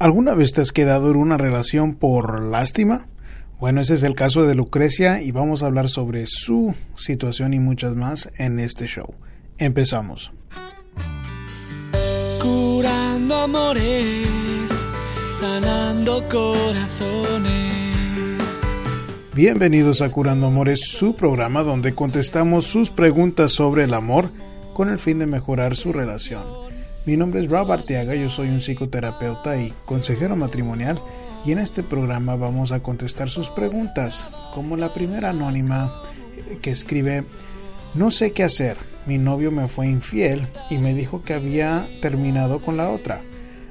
¿Alguna vez te has quedado en una relación por lástima? Bueno, ese es el caso de Lucrecia y vamos a hablar sobre su situación y muchas más en este show. Empezamos. Curando amores, sanando corazones. Bienvenidos a Curando Amores, su programa donde contestamos sus preguntas sobre el amor con el fin de mejorar su relación. Mi nombre es Rob Arteaga, yo soy un psicoterapeuta y consejero matrimonial y en este programa vamos a contestar sus preguntas, como la primera anónima que escribe, no sé qué hacer, mi novio me fue infiel y me dijo que había terminado con la otra.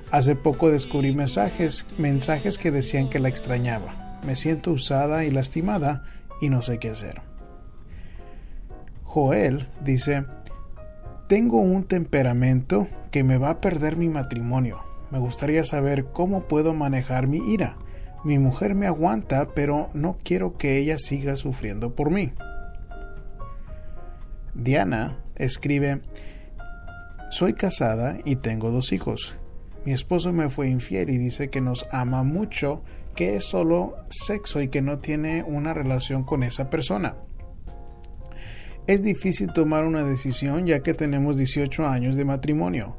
Hace poco descubrí mensajes, mensajes que decían que la extrañaba. Me siento usada y lastimada y no sé qué hacer. Joel dice, tengo un temperamento que me va a perder mi matrimonio. Me gustaría saber cómo puedo manejar mi ira. Mi mujer me aguanta, pero no quiero que ella siga sufriendo por mí. Diana escribe, soy casada y tengo dos hijos. Mi esposo me fue infiel y dice que nos ama mucho, que es solo sexo y que no tiene una relación con esa persona. Es difícil tomar una decisión ya que tenemos 18 años de matrimonio.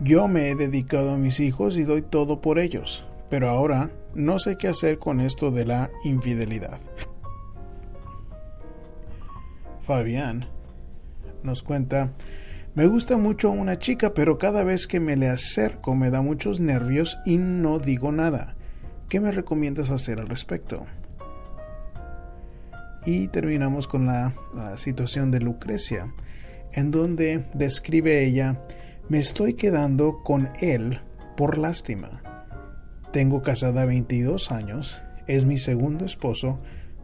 Yo me he dedicado a mis hijos y doy todo por ellos, pero ahora no sé qué hacer con esto de la infidelidad. Fabián nos cuenta, me gusta mucho una chica, pero cada vez que me le acerco me da muchos nervios y no digo nada. ¿Qué me recomiendas hacer al respecto? Y terminamos con la, situación de Lucrecia, en donde describe ella, me estoy quedando con él por lástima. Tengo casada 22 años, es mi segundo esposo,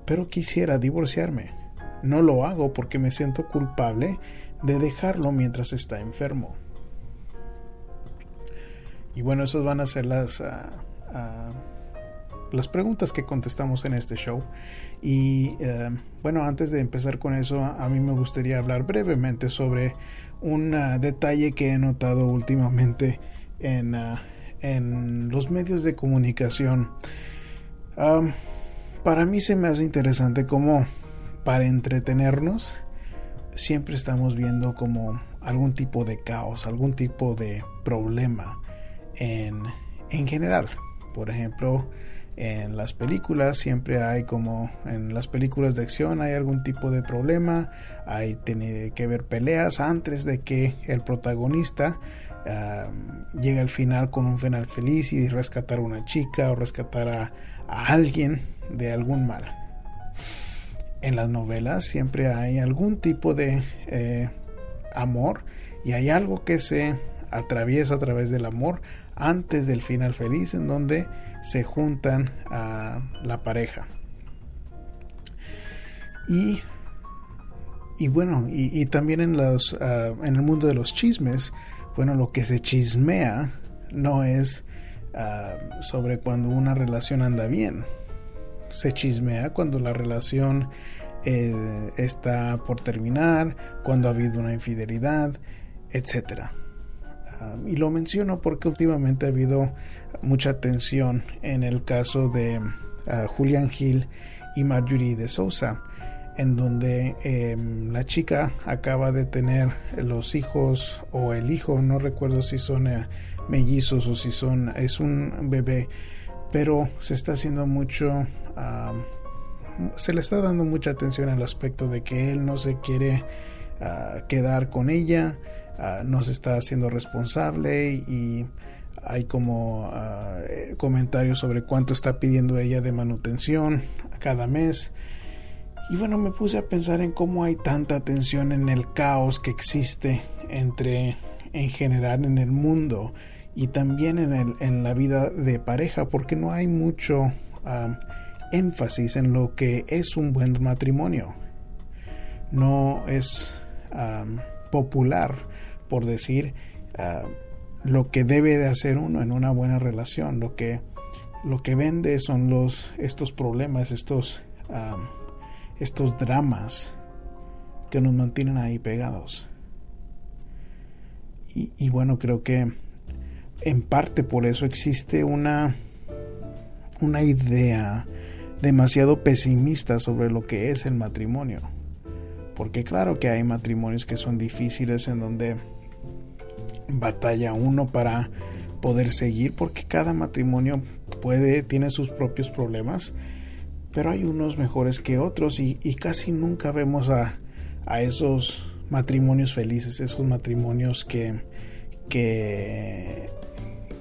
pero quisiera divorciarme. No lo hago porque me siento culpable de dejarlo mientras está enfermo. Y bueno, esas van a ser las, ah, ah, las preguntas que contestamos en este show. Y eh, bueno, antes de empezar con eso, a mí me gustaría hablar brevemente sobre un ah, detalle que he notado últimamente en, ah, en los medios de comunicación. para mí se me hace interesante cómo para entretenernos siempre estamos viendo como algún tipo de caos, algún tipo de problema en, en general. Por ejemplo, en las películas siempre hay como en las películas de acción hay algún tipo de problema hay tiene que ver peleas antes de que el protagonista llegue al final con un final feliz y rescatar a una chica o rescatar a, alguien de algún mal. En las novelas siempre hay algún tipo de eh, amor y hay algo que se atraviesa a través del amor antes del final feliz en donde se juntan a la pareja. Y, y bueno, y, también en, los, ah, en el mundo de los chismes, bueno, lo que se chismea no es ah, sobre cuando una relación anda bien. Se chismea cuando la relación eh, está por terminar, cuando ha habido una infidelidad, etcétera y lo menciono porque últimamente ha habido mucha tensión en el caso de ah, Julian Hill y Marjorie de Sousa, en donde em, la chica acaba de tener los hijos o el hijo, no recuerdo si son eh, mellizos o si son es un bebé, pero se está haciendo mucho se le está dando mucha atención al aspecto de que él no se quiere ah, quedar con ella Ah, no se está haciendo responsable y hay como eh, comentarios sobre cuánto está pidiendo ella de manutención cada mes. Y bueno, me puse a pensar en cómo hay tanta tensión en el caos que existe entre en general en el mundo y también en, el, en la vida de pareja porque no hay mucho ah, énfasis en lo que es un buen matrimonio. No es popular por decir lo que debe de hacer uno en una buena relación, lo que, lo que vende son los, estos problemas, estos, estos dramas que nos mantienen ahí pegados. Y, bueno, creo que en parte por eso existe una, una idea demasiado pesimista sobre lo que es el matrimonio. Porque claro que hay matrimonios que son difíciles en donde batalla uno para poder seguir porque cada matrimonio puede tiene sus propios problemas pero hay unos mejores que otros y, casi nunca vemos a, a, esos matrimonios felices esos matrimonios que que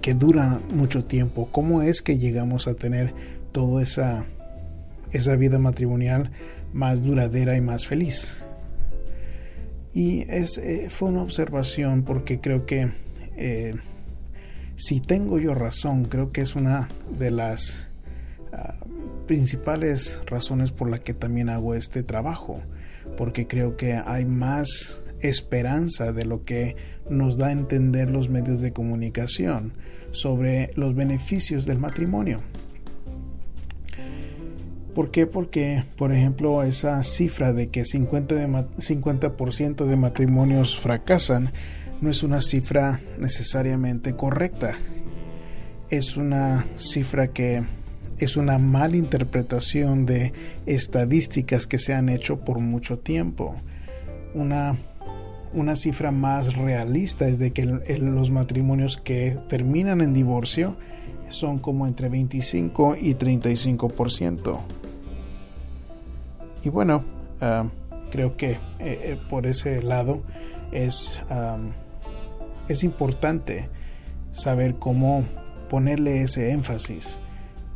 que duran mucho tiempo. Cómo es que llegamos a tener toda esa esa vida matrimonial más duradera y más feliz y es, eh, fue una observación porque creo que eh, si tengo yo razón, creo que es una de las ah, principales razones por la que también hago este trabajo, porque creo que hay más esperanza de lo que nos da a entender los medios de comunicación sobre los beneficios del matrimonio. ¿Por qué? Porque, por ejemplo, esa cifra de que 50%, de, 50 de matrimonios fracasan no es una cifra necesariamente correcta. Es una cifra que es una mala interpretación de estadísticas que se han hecho por mucho tiempo. Una, una cifra más realista es de que los matrimonios que terminan en divorcio son como entre 25 y 35%. Y bueno, ah, creo que eh, eh, por ese lado es, es importante saber cómo ponerle ese énfasis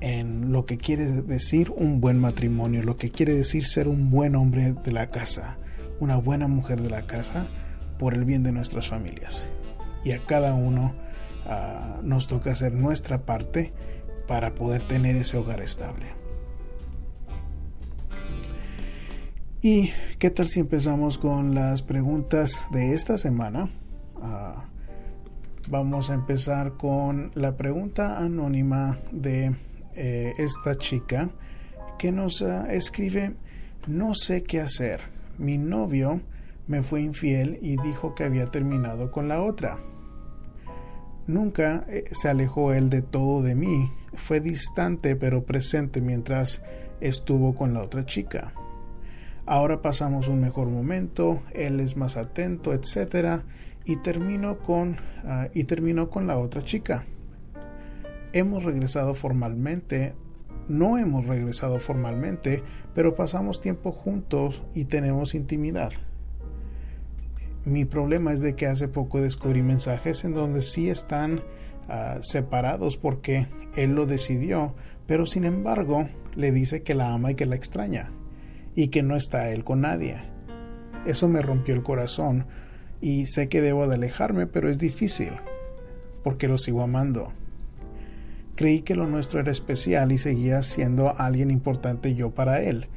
en lo que quiere decir un buen matrimonio, lo que quiere decir ser un buen hombre de la casa, una buena mujer de la casa, por el bien de nuestras familias. Y a cada uno ah, nos toca hacer nuestra parte para poder tener ese hogar estable. ¿Y qué tal si empezamos con las preguntas de esta semana? Ah, vamos a empezar con la pregunta anónima de eh, esta chica que nos ah, escribe, no sé qué hacer. Mi novio me fue infiel y dijo que había terminado con la otra. Nunca eh, se alejó él de todo de mí. Fue distante pero presente mientras estuvo con la otra chica. Ahora pasamos un mejor momento, él es más atento, etcétera, y terminó con ah, y terminó con la otra chica. Hemos regresado formalmente, no hemos regresado formalmente, pero pasamos tiempo juntos y tenemos intimidad. Mi problema es de que hace poco descubrí mensajes en donde sí están ah, separados porque él lo decidió, pero sin embargo le dice que la ama y que la extraña y que no está él con nadie. Eso me rompió el corazón y sé que debo de alejarme, pero es difícil, porque lo sigo amando. Creí que lo nuestro era especial y seguía siendo alguien importante yo para él,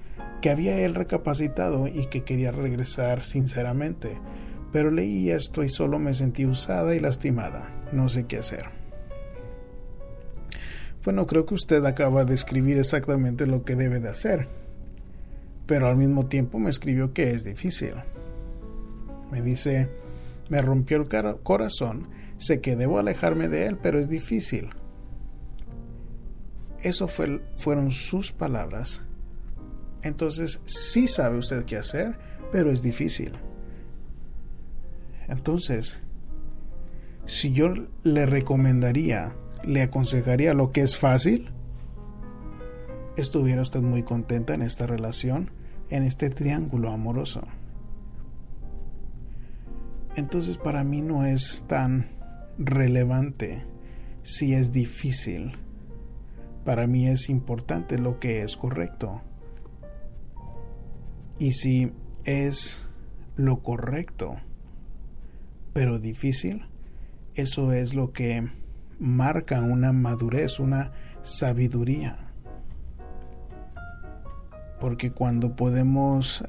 que había él recapacitado y que quería regresar sinceramente, pero leí esto y solo me sentí usada y lastimada. No sé qué hacer. Bueno, creo que usted acaba de escribir exactamente lo que debe de hacer pero al mismo tiempo me escribió que es difícil. Me dice, me rompió el corazón, sé que debo alejarme de él, pero es difícil. Eso fue, fueron sus palabras. Entonces, sí sabe usted qué hacer, pero es difícil. Entonces, si yo le recomendaría, le aconsejaría lo que es fácil, estuviera usted muy contenta en esta relación, en este triángulo amoroso. Entonces para mí no es tan relevante si es difícil. Para mí es importante lo que es correcto. Y si es lo correcto, pero difícil, eso es lo que marca una madurez, una sabiduría. Porque cuando podemos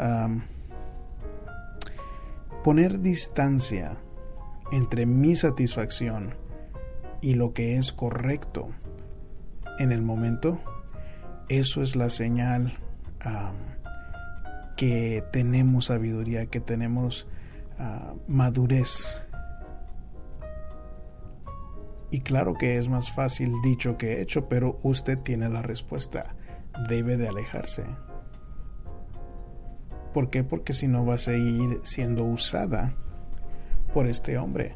poner distancia entre mi satisfacción y lo que es correcto en el momento, eso es la señal que tenemos sabiduría, que tenemos madurez. Y claro que es más fácil dicho que hecho, pero usted tiene la respuesta. Debe de alejarse. ¿Por qué? Porque si no va a seguir siendo usada por este hombre.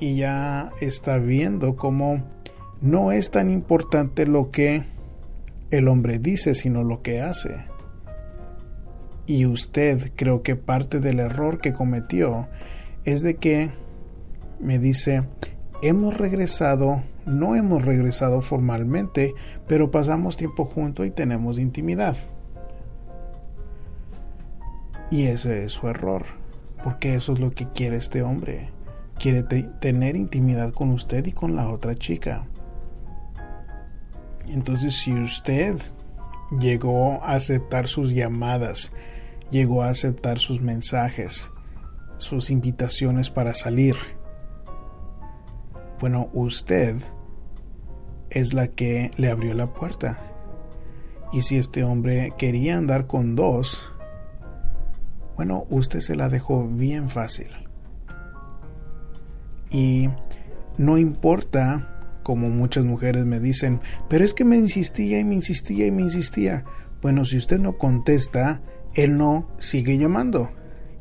Y ya está viendo cómo no es tan importante lo que el hombre dice, sino lo que hace. Y usted creo que parte del error que cometió es de que me dice, hemos regresado, no hemos regresado formalmente, pero pasamos tiempo juntos y tenemos intimidad. Y ese es su error, porque eso es lo que quiere este hombre. Quiere tener intimidad con usted y con la otra chica. Entonces, si usted llegó a aceptar sus llamadas, llegó a aceptar sus mensajes, sus invitaciones para salir, bueno, usted es la que le abrió la puerta. Y si este hombre quería andar con dos, bueno, usted se la dejó bien fácil. Y no importa como muchas mujeres me dicen, pero es que me insistía y me insistía y me insistía. Bueno, si usted no contesta, él no sigue llamando.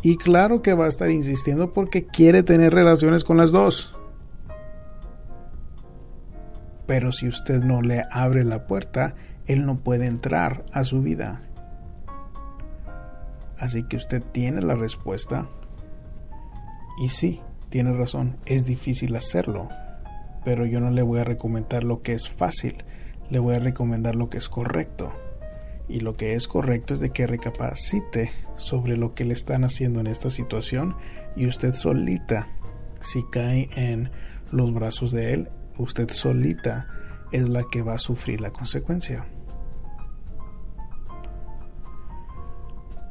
Y claro que va a estar insistiendo porque quiere tener relaciones con las dos. Pero si usted no le abre la puerta, él no puede entrar a su vida. Así que usted tiene la respuesta. Y sí, tiene razón, es difícil hacerlo pero yo no le voy a recomendar lo que es fácil, le voy a recomendar lo que es correcto. Y lo que es correcto es de que recapacite sobre lo que le están haciendo en esta situación y usted solita, si cae en los brazos de él, usted solita es la que va a sufrir la consecuencia.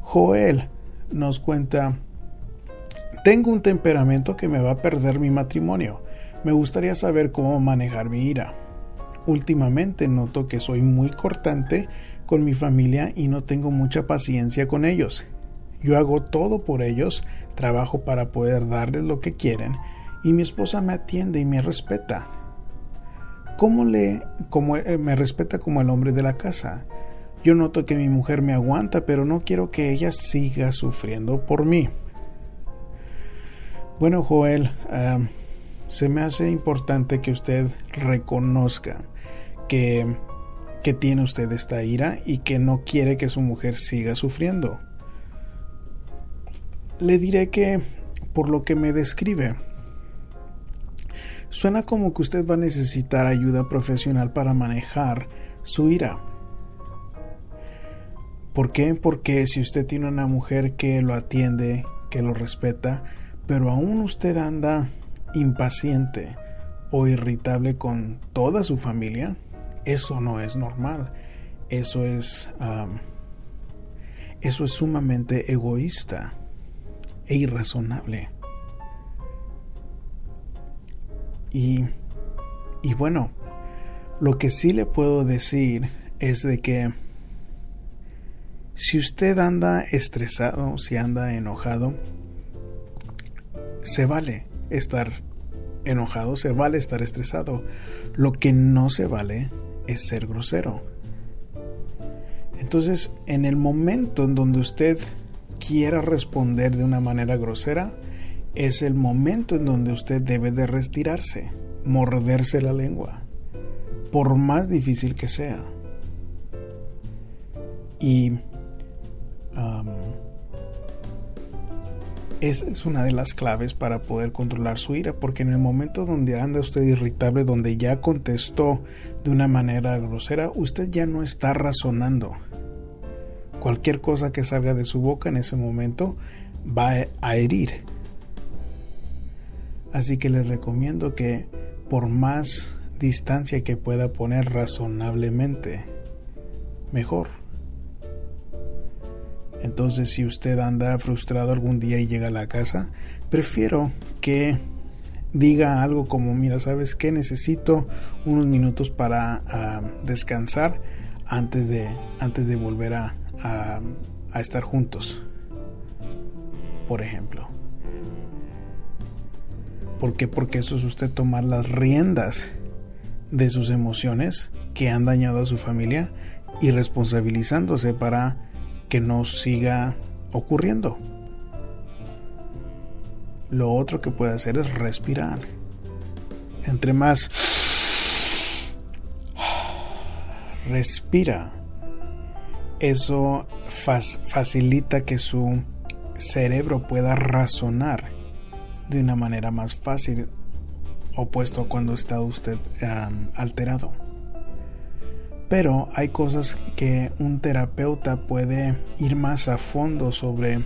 Joel nos cuenta, tengo un temperamento que me va a perder mi matrimonio me gustaría saber cómo manejar mi ira. Últimamente noto que soy muy cortante con mi familia y no tengo mucha paciencia con ellos. Yo hago todo por ellos, trabajo para poder darles lo que quieren y mi esposa me atiende y me respeta. ¿Cómo le eh, me respeta como el hombre de la casa? Yo noto que mi mujer me aguanta, pero no quiero que ella siga sufriendo por mí. Bueno, Joel, se me hace importante que usted reconozca que, que tiene usted esta ira y que no quiere que su mujer siga sufriendo. Le diré que, por lo que me describe, suena como que usted va a necesitar ayuda profesional para manejar su ira. ¿Por qué? Porque si usted tiene una mujer que lo atiende, que lo respeta, pero aún usted anda impaciente o irritable con toda su familia, eso no es normal. Eso es, eso es sumamente egoísta e irrazonable. Y, y bueno, lo que sí le puedo decir es de que si usted anda estresado, si anda enojado, se vale estar enojado, se vale estar estresado. Lo que no se vale es ser grosero. Entonces, en el momento en donde usted quiera responder de una manera grosera, es el momento en donde usted debe de retirarse, morderse la lengua, por más difícil que sea. Y esa es una de las claves para poder controlar su ira, porque en el momento donde anda usted irritable, donde ya contestó de una manera grosera, usted ya no está razonando. Cualquier cosa que salga de su boca en ese momento va a herir. Así que le recomiendo que por más distancia que pueda poner razonablemente, mejor. Entonces, si usted anda frustrado algún día y llega a la casa, prefiero que diga algo como, mira, ¿sabes qué? Necesito unos minutos para ah, descansar antes de, antes de volver a, a estar juntos. Por ejemplo. ¿Por qué? Porque eso es usted tomar las riendas de sus emociones que han dañado a su familia y responsabilizándose para que no siga ocurriendo. Lo otro que puede hacer es respirar. Entre más respira, eso facilita que su cerebro pueda razonar de una manera más fácil opuesto a cuando está usted alterado. Pero hay cosas que un terapeuta puede ir más a fondo sobre,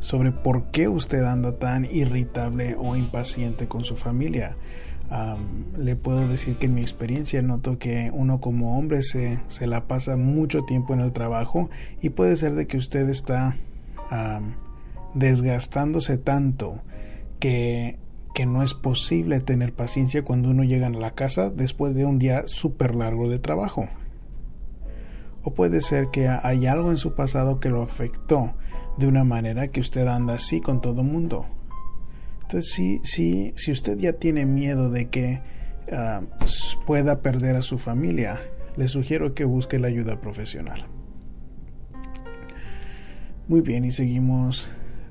sobre por qué usted anda tan irritable o impaciente con su familia. le puedo decir que en mi experiencia noto que uno como hombre se, se, la pasa mucho tiempo en el trabajo y puede ser de que usted está desgastándose tanto que que no es posible tener paciencia cuando uno llega a la casa después de un día súper largo de trabajo. O puede ser que hay algo en su pasado que lo afectó de una manera que usted anda así con todo mundo. Entonces, si, si, si usted ya tiene miedo de que ah, pueda perder a su familia, le sugiero que busque la ayuda profesional. Muy bien, y seguimos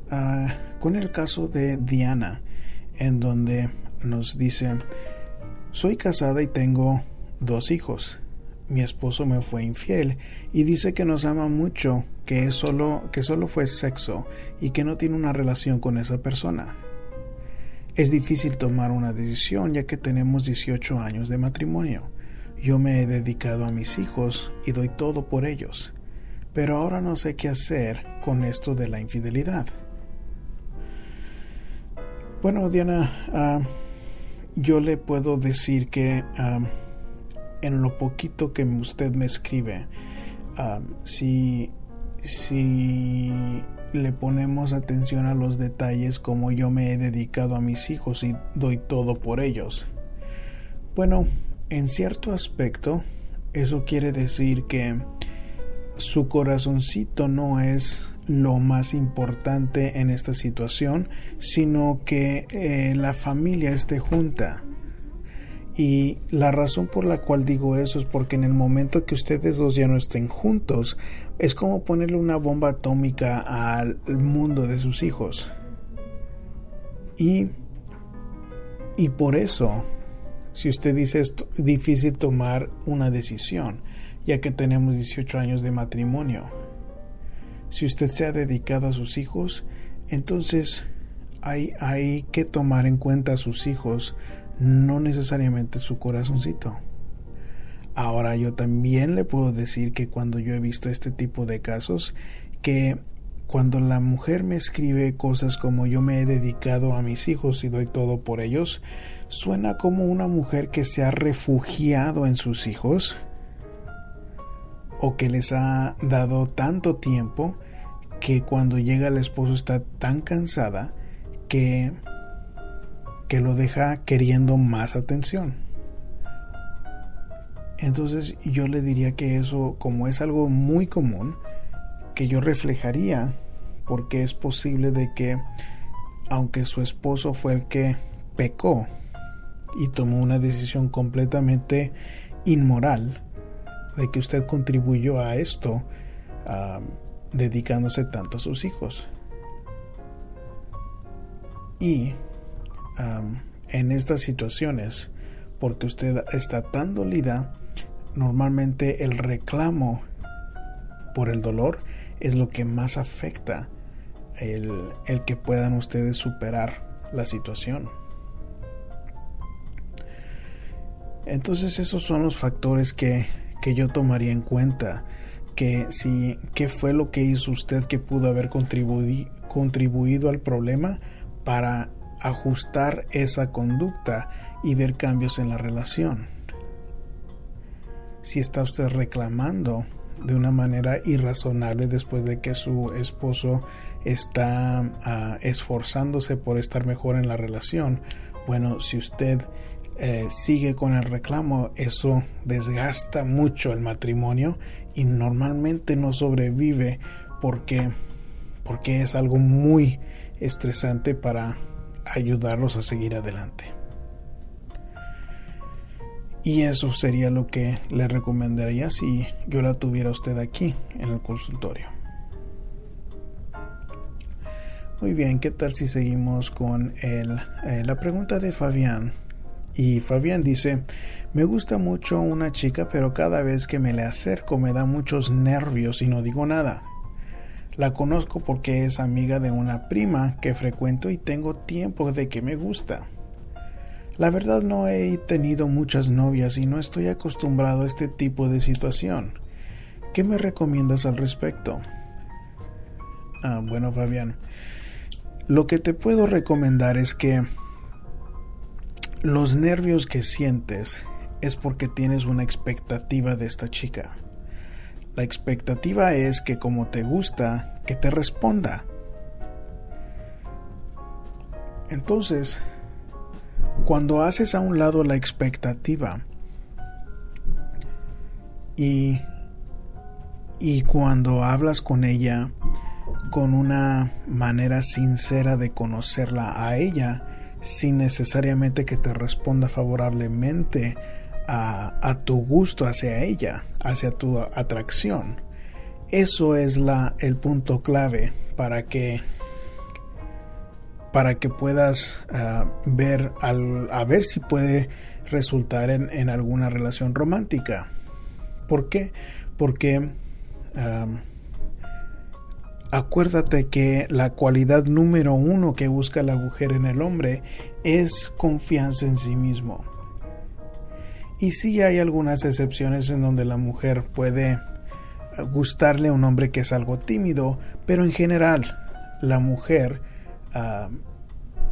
ah, con el caso de Diana en donde nos dice, soy casada y tengo dos hijos. Mi esposo me fue infiel y dice que nos ama mucho, que es solo que solo fue sexo y que no tiene una relación con esa persona. Es difícil tomar una decisión ya que tenemos 18 años de matrimonio. Yo me he dedicado a mis hijos y doy todo por ellos, pero ahora no sé qué hacer con esto de la infidelidad. Bueno, Diana, ah, yo le puedo decir que ah, en lo poquito que usted me escribe, si, si le ponemos atención a los detalles como yo me he dedicado a mis hijos y doy todo por ellos. Bueno, en cierto aspecto, eso quiere decir que su corazoncito no es lo más importante en esta situación, sino que eh, la familia esté junta. Y la razón por la cual digo eso es porque en el momento que ustedes dos ya no estén juntos, es como ponerle una bomba atómica al mundo de sus hijos. Y, y por eso, si usted dice es difícil tomar una decisión, ya que tenemos 18 años de matrimonio, si usted se ha dedicado a sus hijos, entonces hay, hay que tomar en cuenta a sus hijos, no necesariamente su corazoncito. Ahora yo también le puedo decir que cuando yo he visto este tipo de casos, que cuando la mujer me escribe cosas como yo me he dedicado a mis hijos y doy todo por ellos, suena como una mujer que se ha refugiado en sus hijos o que les ha dado tanto tiempo que cuando llega el esposo está tan cansada que que lo deja queriendo más atención. Entonces yo le diría que eso, como es algo muy común, que yo reflejaría, porque es posible de que, aunque su esposo fue el que pecó y tomó una decisión completamente inmoral, de que usted contribuyó a esto dedicándose tanto a sus hijos. Y en estas situaciones, porque usted está tan dolida, normalmente el reclamo por el dolor es lo que más afecta el, el que puedan ustedes superar la situación. Entonces esos son los factores que que yo tomaría en cuenta que si qué fue lo que hizo usted que pudo haber contribuido al problema para ajustar esa conducta y ver cambios en la relación. Si está usted reclamando de una manera irrazonable después de que su esposo está ah, esforzándose por estar mejor en la relación, bueno, si usted eh, sigue con el reclamo, eso desgasta mucho el matrimonio y normalmente no sobrevive porque, porque es algo muy estresante para ayudarlos a seguir adelante. Y eso sería lo que le recomendaría si yo la tuviera usted aquí en el consultorio. Muy bien, ¿qué tal si seguimos con el, eh, la pregunta de Fabián? Y Fabián dice, me gusta mucho una chica, pero cada vez que me le acerco me da muchos nervios y no digo nada. La conozco porque es amiga de una prima que frecuento y tengo tiempo de que me gusta. La verdad no he tenido muchas novias y no estoy acostumbrado a este tipo de situación. ¿Qué me recomiendas al respecto? Ah, bueno, Fabián, lo que te puedo recomendar es que los nervios que sientes es porque tienes una expectativa de esta chica. La expectativa es que como te gusta, que te responda. Entonces, cuando haces a un lado la expectativa y, y cuando hablas con ella con una manera sincera de conocerla a ella, sin necesariamente que te responda favorablemente a, tu gusto hacia ella, hacia tu atracción. Eso es la, el punto clave para que para que puedas ah, ver al, a ver si puede resultar en, alguna relación romántica. ¿Por qué? Porque acuérdate que la cualidad número uno que busca la mujer en el hombre es confianza en sí mismo. Y sí hay algunas excepciones en donde la mujer puede gustarle a un hombre que es algo tímido, pero en general la mujer, ah,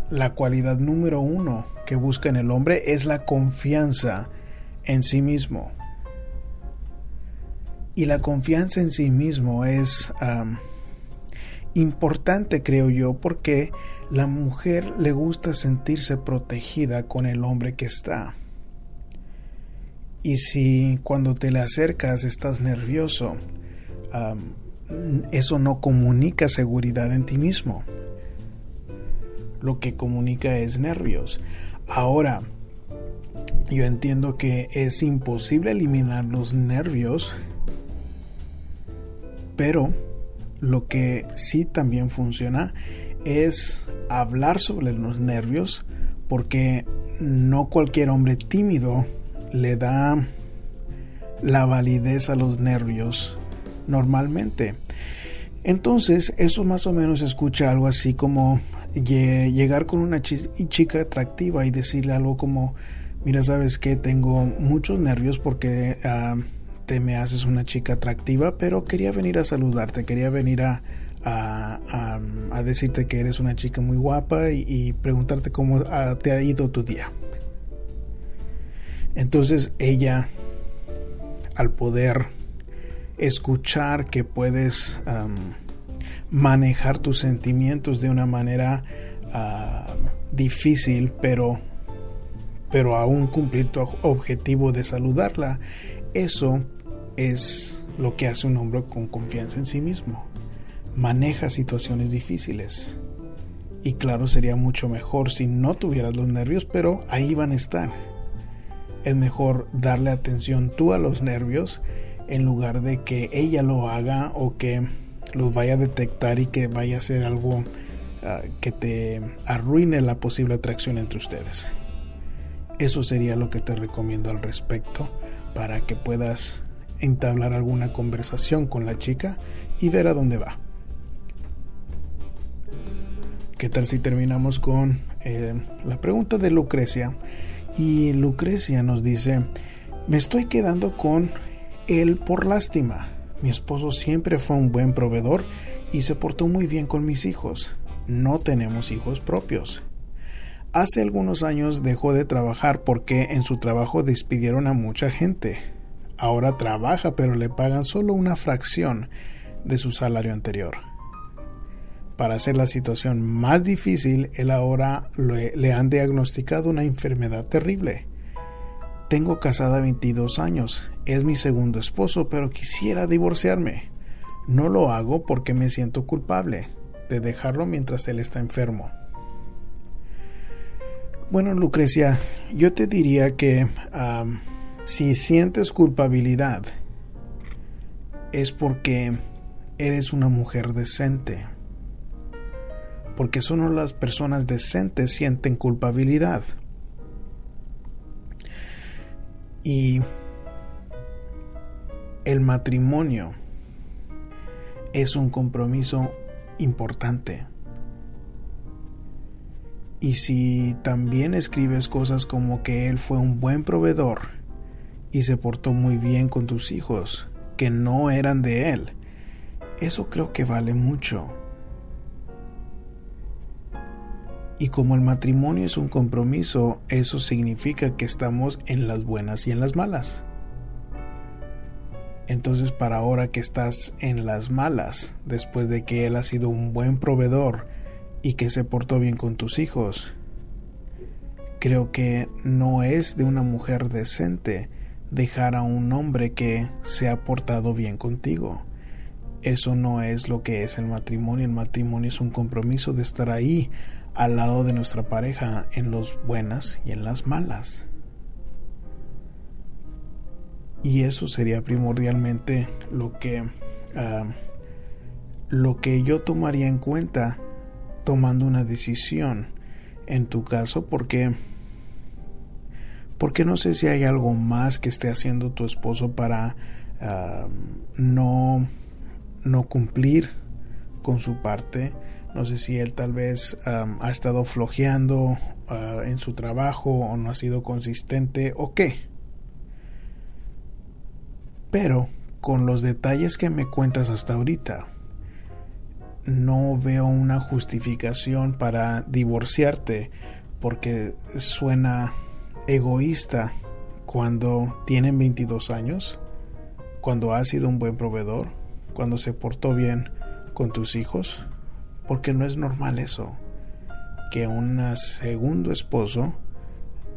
la cualidad número uno que busca en el hombre es la confianza en sí mismo. Y la confianza en sí mismo es importante, creo yo, porque la mujer le gusta sentirse protegida con el hombre que está. Y si cuando te le acercas estás nervioso, eso no comunica seguridad en ti mismo. Lo que comunica es nervios. Ahora, yo entiendo que es imposible eliminar los nervios, pero lo que sí también funciona es hablar sobre los nervios, porque no cualquier hombre tímido le da la validez a los nervios normalmente. Entonces, eso más o menos escucha algo así como llegar con una chica atractiva y decirle algo como, mira, sabes que tengo muchos nervios porque ah, te me haces una chica atractiva, pero quería venir a saludarte, quería venir a, a, decirte que eres una chica muy guapa y, preguntarte cómo ah, te ha ido tu día. Entonces ella, al poder escuchar que puedes manejar tus sentimientos de una manera ah, difícil, pero, pero aún cumplir tu objetivo de saludarla, eso es lo que hace un hombre con confianza en sí mismo. Maneja situaciones difíciles. Y claro, sería mucho mejor si no tuvieras los nervios, pero ahí van a estar es mejor darle atención tú a los nervios en lugar de que ella lo haga o que los vaya a detectar y que vaya a ser algo ah, que te arruine la posible atracción entre ustedes. Eso sería lo que te recomiendo al respecto para que puedas entablar alguna conversación con la chica y ver a dónde va. ¿Qué tal si terminamos con eh, la pregunta de Lucrecia? Y Lucrecia nos dice, me estoy quedando con él por lástima. Mi esposo siempre fue un buen proveedor y se portó muy bien con mis hijos. No tenemos hijos propios. Hace algunos años dejó de trabajar porque en su trabajo despidieron a mucha gente. Ahora trabaja pero le pagan solo una fracción de su salario anterior. Para hacer la situación más difícil, él ahora le, han diagnosticado una enfermedad terrible. Tengo casada 22 años, es mi segundo esposo, pero quisiera divorciarme. No lo hago porque me siento culpable de dejarlo mientras él está enfermo. Bueno, Lucrecia, yo te diría que si sientes culpabilidad es porque eres una mujer decente. Porque solo las personas decentes sienten culpabilidad. Y el matrimonio es un compromiso importante. Y si también escribes cosas como que él fue un buen proveedor y se portó muy bien con tus hijos, que no eran de él, eso creo que vale mucho. Y como el matrimonio es un compromiso, eso significa que estamos en las buenas y en las malas. Entonces para ahora que estás en las malas, después de que Él ha sido un buen proveedor y que se portó bien con tus hijos, creo que no es de una mujer decente dejar a un hombre que se ha portado bien contigo. Eso no es lo que es el matrimonio. El matrimonio es un compromiso de estar ahí al lado de nuestra pareja en las buenas y en las malas. Y eso sería primordialmente lo que, ah, lo que yo tomaría en cuenta tomando una decisión en tu caso porque porque no sé si hay algo más que esté haciendo tu esposo para ah, no no cumplir con su parte no sé si él tal vez ah, ha estado flojeando en su trabajo o no ha sido consistente o qué. Pero con los detalles que me cuentas hasta ahorita, no veo una justificación para divorciarte porque suena egoísta cuando tienen 22 años, cuando has sido un buen proveedor, cuando se portó bien con tus hijos, porque no es normal eso, que un segundo esposo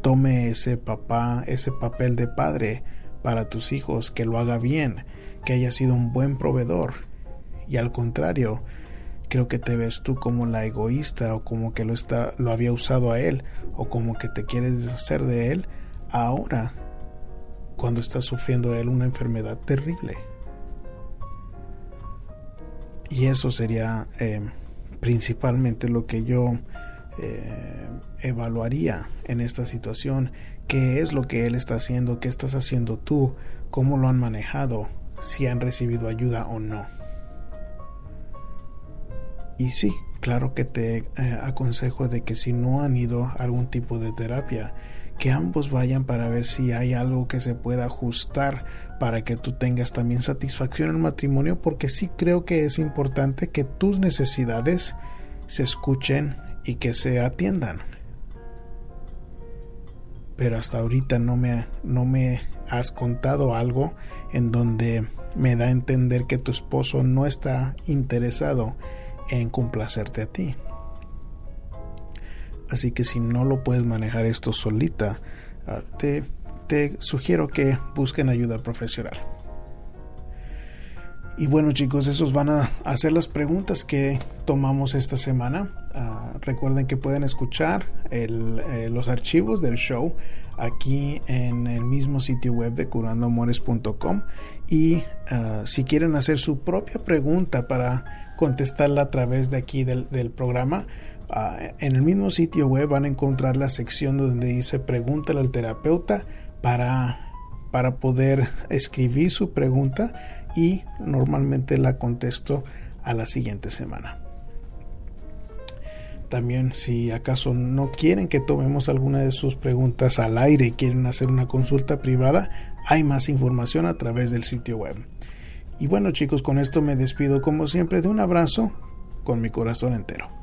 tome ese papá, ese papel de padre para tus hijos, que lo haga bien, que haya sido un buen proveedor. Y al contrario, creo que te ves tú como la egoísta o como que lo está lo había usado a él o como que te quieres deshacer de él ahora cuando está sufriendo él una enfermedad terrible. Y eso sería eh, principalmente lo que yo eh, evaluaría en esta situación. Qué es lo que él está haciendo, qué estás haciendo tú, cómo lo han manejado, si han recibido ayuda o no. Y sí, claro que te eh, aconsejo de que si no han ido a algún tipo de terapia, que ambos vayan para ver si hay algo que se pueda ajustar para que tú tengas también satisfacción en el matrimonio, porque sí creo que es importante que tus necesidades se escuchen y que se atiendan pero hasta ahorita no me, no me has contado algo en donde me da a entender que tu esposo no está interesado en complacerte a ti. Así que si no lo puedes manejar esto solita, ah, te, te sugiero que busquen ayuda profesional. Y bueno chicos, esos van a hacer las preguntas que tomamos esta semana. Ah, recuerden que pueden escuchar eh, los archivos del show aquí en el mismo sitio web de curandoamores.com y ah, si quieren hacer su propia pregunta para contestarla a través de aquí del, programa, ah, en el mismo sitio web van a encontrar la sección donde dice pregúntale al terapeuta para, para poder escribir su pregunta y normalmente la contesto a la siguiente semana. También si acaso no quieren que tomemos alguna de sus preguntas al aire y quieren hacer una consulta privada, hay más información a través del sitio web. Y bueno chicos, con esto me despido como siempre de un abrazo con mi corazón entero.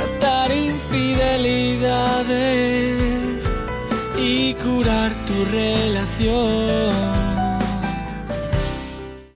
tratar infidelidades y curar tu relación.